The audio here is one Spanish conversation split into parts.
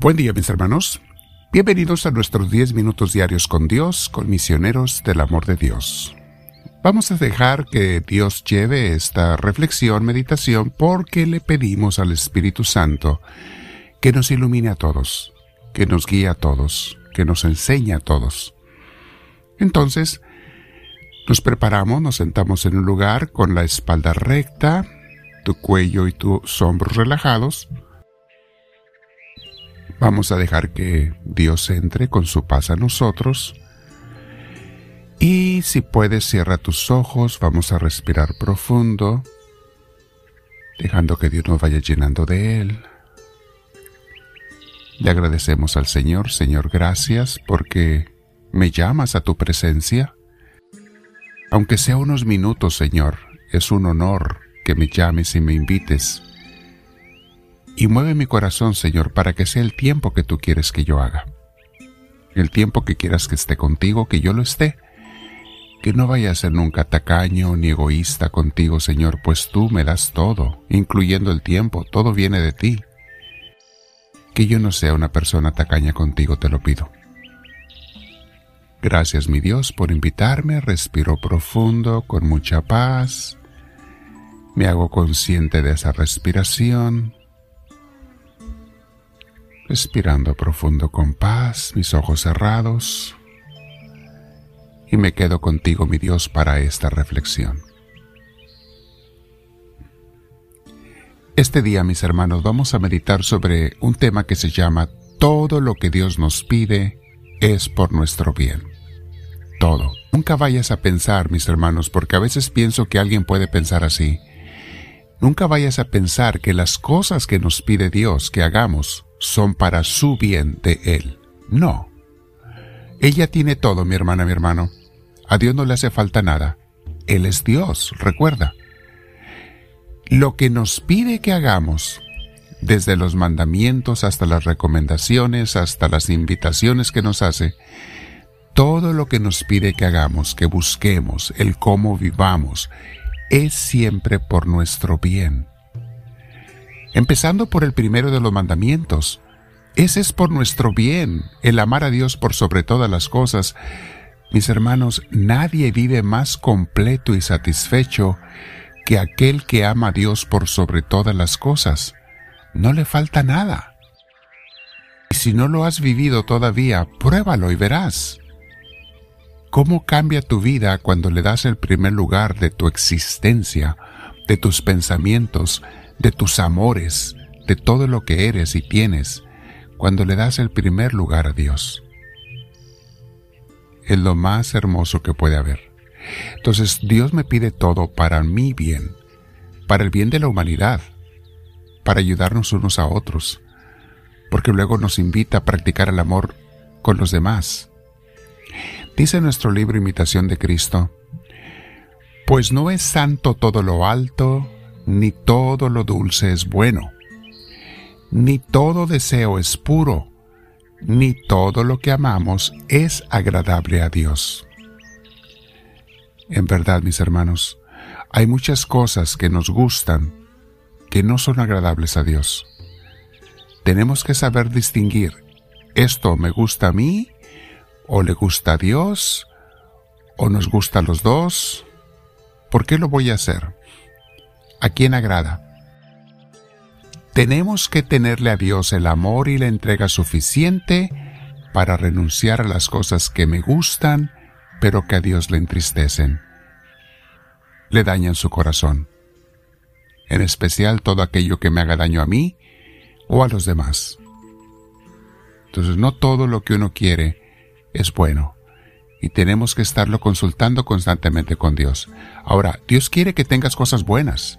Buen día mis hermanos. Bienvenidos a nuestros 10 minutos diarios con Dios, con misioneros del amor de Dios. Vamos a dejar que Dios lleve esta reflexión, meditación, porque le pedimos al Espíritu Santo que nos ilumine a todos, que nos guíe a todos, que nos enseñe a todos. Entonces, nos preparamos, nos sentamos en un lugar con la espalda recta, tu cuello y tus hombros relajados, Vamos a dejar que Dios entre con su paz a nosotros. Y si puedes, cierra tus ojos, vamos a respirar profundo, dejando que Dios nos vaya llenando de Él. Le agradecemos al Señor, Señor, gracias porque me llamas a tu presencia. Aunque sea unos minutos, Señor, es un honor que me llames y me invites y mueve mi corazón, Señor, para que sea el tiempo que tú quieres que yo haga. El tiempo que quieras que esté contigo, que yo lo esté. Que no vaya a ser nunca tacaño ni egoísta contigo, Señor, pues tú me das todo, incluyendo el tiempo, todo viene de ti. Que yo no sea una persona tacaña contigo, te lo pido. Gracias, mi Dios, por invitarme, respiro profundo, con mucha paz. Me hago consciente de esa respiración respirando profundo con paz, mis ojos cerrados, y me quedo contigo, mi Dios, para esta reflexión. Este día, mis hermanos, vamos a meditar sobre un tema que se llama Todo lo que Dios nos pide es por nuestro bien. Todo. Nunca vayas a pensar, mis hermanos, porque a veces pienso que alguien puede pensar así. Nunca vayas a pensar que las cosas que nos pide Dios que hagamos son para su bien de Él. No. Ella tiene todo, mi hermana, mi hermano. A Dios no le hace falta nada. Él es Dios, recuerda. Lo que nos pide que hagamos, desde los mandamientos hasta las recomendaciones, hasta las invitaciones que nos hace, todo lo que nos pide que hagamos, que busquemos, el cómo vivamos, es siempre por nuestro bien empezando por el primero de los mandamientos. Ese es por nuestro bien, el amar a Dios por sobre todas las cosas. Mis hermanos, nadie vive más completo y satisfecho que aquel que ama a Dios por sobre todas las cosas. No le falta nada. Y si no lo has vivido todavía, pruébalo y verás. ¿Cómo cambia tu vida cuando le das el primer lugar de tu existencia, de tus pensamientos, de tus amores, de todo lo que eres y tienes, cuando le das el primer lugar a Dios. Es lo más hermoso que puede haber. Entonces Dios me pide todo para mi bien, para el bien de la humanidad, para ayudarnos unos a otros, porque luego nos invita a practicar el amor con los demás. Dice nuestro libro Imitación de Cristo, pues no es santo todo lo alto, ni todo lo dulce es bueno, ni todo deseo es puro, ni todo lo que amamos es agradable a Dios. En verdad, mis hermanos, hay muchas cosas que nos gustan que no son agradables a Dios. Tenemos que saber distinguir, esto me gusta a mí, o le gusta a Dios, o nos gusta a los dos. ¿Por qué lo voy a hacer? ¿A quién agrada? Tenemos que tenerle a Dios el amor y la entrega suficiente para renunciar a las cosas que me gustan, pero que a Dios le entristecen. Le dañan su corazón. En especial todo aquello que me haga daño a mí o a los demás. Entonces no todo lo que uno quiere es bueno y tenemos que estarlo consultando constantemente con Dios. Ahora, Dios quiere que tengas cosas buenas,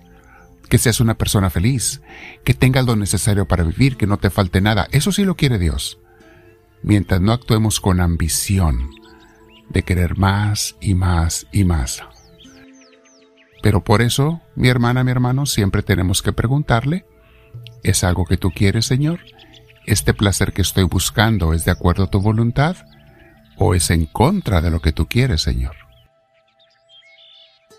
que seas una persona feliz, que tengas lo necesario para vivir, que no te falte nada. Eso sí lo quiere Dios. Mientras no actuemos con ambición de querer más y más y más. Pero por eso, mi hermana, mi hermano, siempre tenemos que preguntarle, ¿es algo que tú quieres, Señor? ¿Este placer que estoy buscando es de acuerdo a tu voluntad? ¿O es en contra de lo que tú quieres, Señor?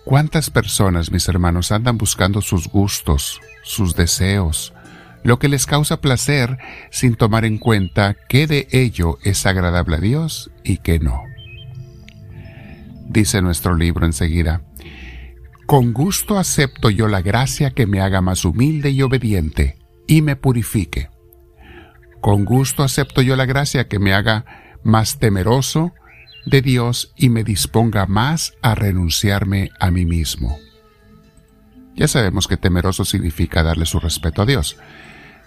¿Cuántas personas, mis hermanos, andan buscando sus gustos, sus deseos, lo que les causa placer sin tomar en cuenta qué de ello es agradable a Dios y qué no. Dice nuestro libro enseguida, con gusto acepto yo la gracia que me haga más humilde y obediente y me purifique. Con gusto acepto yo la gracia que me haga más temeroso de Dios y me disponga más a renunciarme a mí mismo. Ya sabemos que temeroso significa darle su respeto a Dios.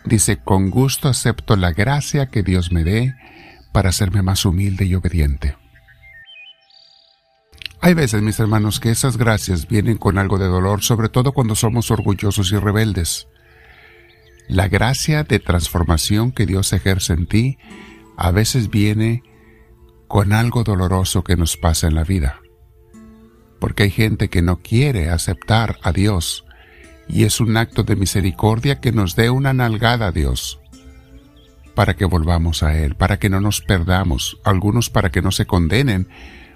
Dice, con gusto acepto la gracia que Dios me dé para hacerme más humilde y obediente. Hay veces, mis hermanos, que esas gracias vienen con algo de dolor, sobre todo cuando somos orgullosos y rebeldes. La gracia de transformación que Dios ejerce en ti a veces viene con algo doloroso que nos pasa en la vida. Porque hay gente que no quiere aceptar a Dios y es un acto de misericordia que nos dé una nalgada a Dios para que volvamos a Él, para que no nos perdamos, algunos para que no se condenen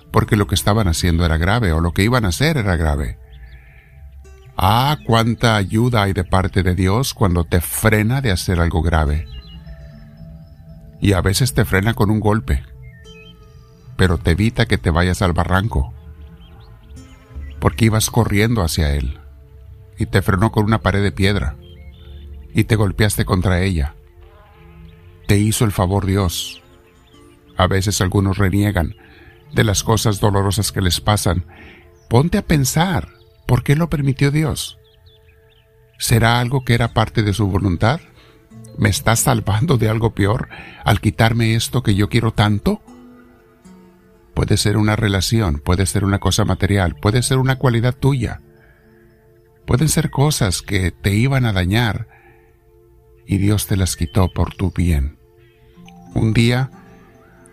porque lo que estaban haciendo era grave o lo que iban a hacer era grave. Ah, cuánta ayuda hay de parte de Dios cuando te frena de hacer algo grave. Y a veces te frena con un golpe, pero te evita que te vayas al barranco, porque ibas corriendo hacia Él y te frenó con una pared de piedra y te golpeaste contra ella. Te hizo el favor Dios. A veces algunos reniegan de las cosas dolorosas que les pasan. Ponte a pensar, ¿por qué lo permitió Dios? ¿Será algo que era parte de su voluntad? ¿Me está salvando de algo peor al quitarme esto que yo quiero tanto? Puede ser una relación, puede ser una cosa material, puede ser una cualidad tuya. Pueden ser cosas que te iban a dañar y Dios te las quitó por tu bien. Un día,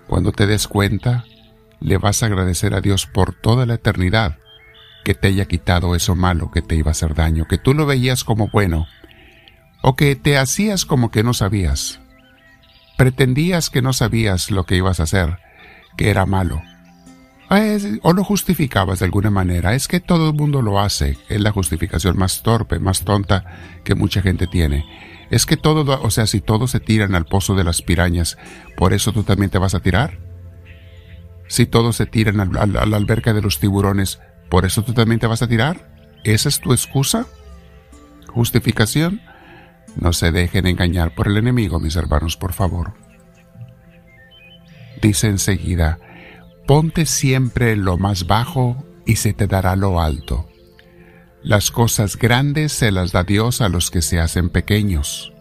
cuando te des cuenta, le vas a agradecer a Dios por toda la eternidad que te haya quitado eso malo que te iba a hacer daño, que tú lo veías como bueno, o que te hacías como que no sabías. Pretendías que no sabías lo que ibas a hacer, que era malo. O lo justificabas de alguna manera. Es que todo el mundo lo hace. Es la justificación más torpe, más tonta que mucha gente tiene. Es que todo, o sea, si todos se tiran al pozo de las pirañas, ¿por eso tú también te vas a tirar? Si todos se tiran a la alberca de los tiburones, ¿por eso tú también te vas a tirar? ¿Esa es tu excusa? ¿Justificación? No se dejen engañar por el enemigo, mis hermanos, por favor. Dice enseguida, ponte siempre lo más bajo y se te dará lo alto. Las cosas grandes se las da Dios a los que se hacen pequeños.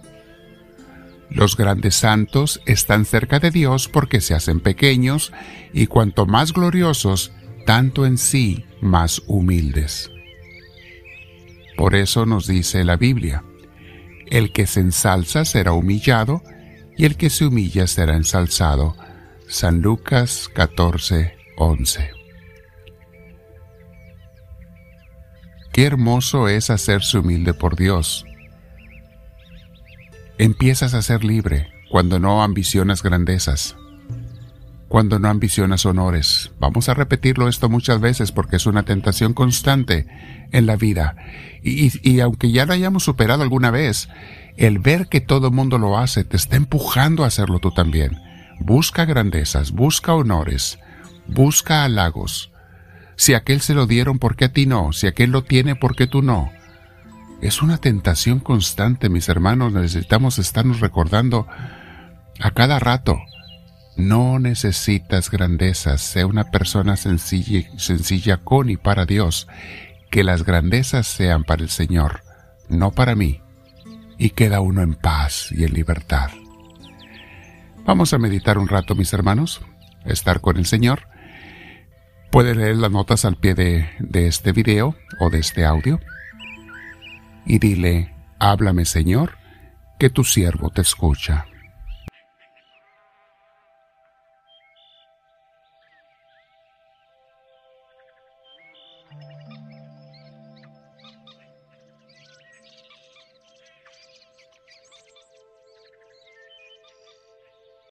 Los grandes santos están cerca de Dios porque se hacen pequeños y cuanto más gloriosos, tanto en sí más humildes. Por eso nos dice la Biblia, el que se ensalza será humillado y el que se humilla será ensalzado. San Lucas 14, 11. Qué hermoso es hacerse humilde por Dios Empiezas a ser libre cuando no ambicionas grandezas, cuando no ambicionas honores. Vamos a repetirlo esto muchas veces porque es una tentación constante en la vida. Y, aunque ya lo hayamos superado alguna vez, el ver que todo el mundo lo hace te está empujando a hacerlo tú también. Busca grandezas, busca honores, busca halagos. Si aquel se lo dieron, ¿por qué a ti no? Si aquel lo tiene, ¿por qué tú no? Es una tentación constante, mis hermanos. Necesitamos estarnos recordando a cada rato. No necesitas grandezas. Sea una persona sencilla, sencilla con y para Dios. Que las grandezas sean para el Señor, no para mí. Y queda uno en paz y en libertad. Vamos a meditar un rato, mis hermanos. Estar con el Señor. Puede leer las notas al pie de, de este video o de este audio y dile, háblame Señor, que tu siervo te escucha.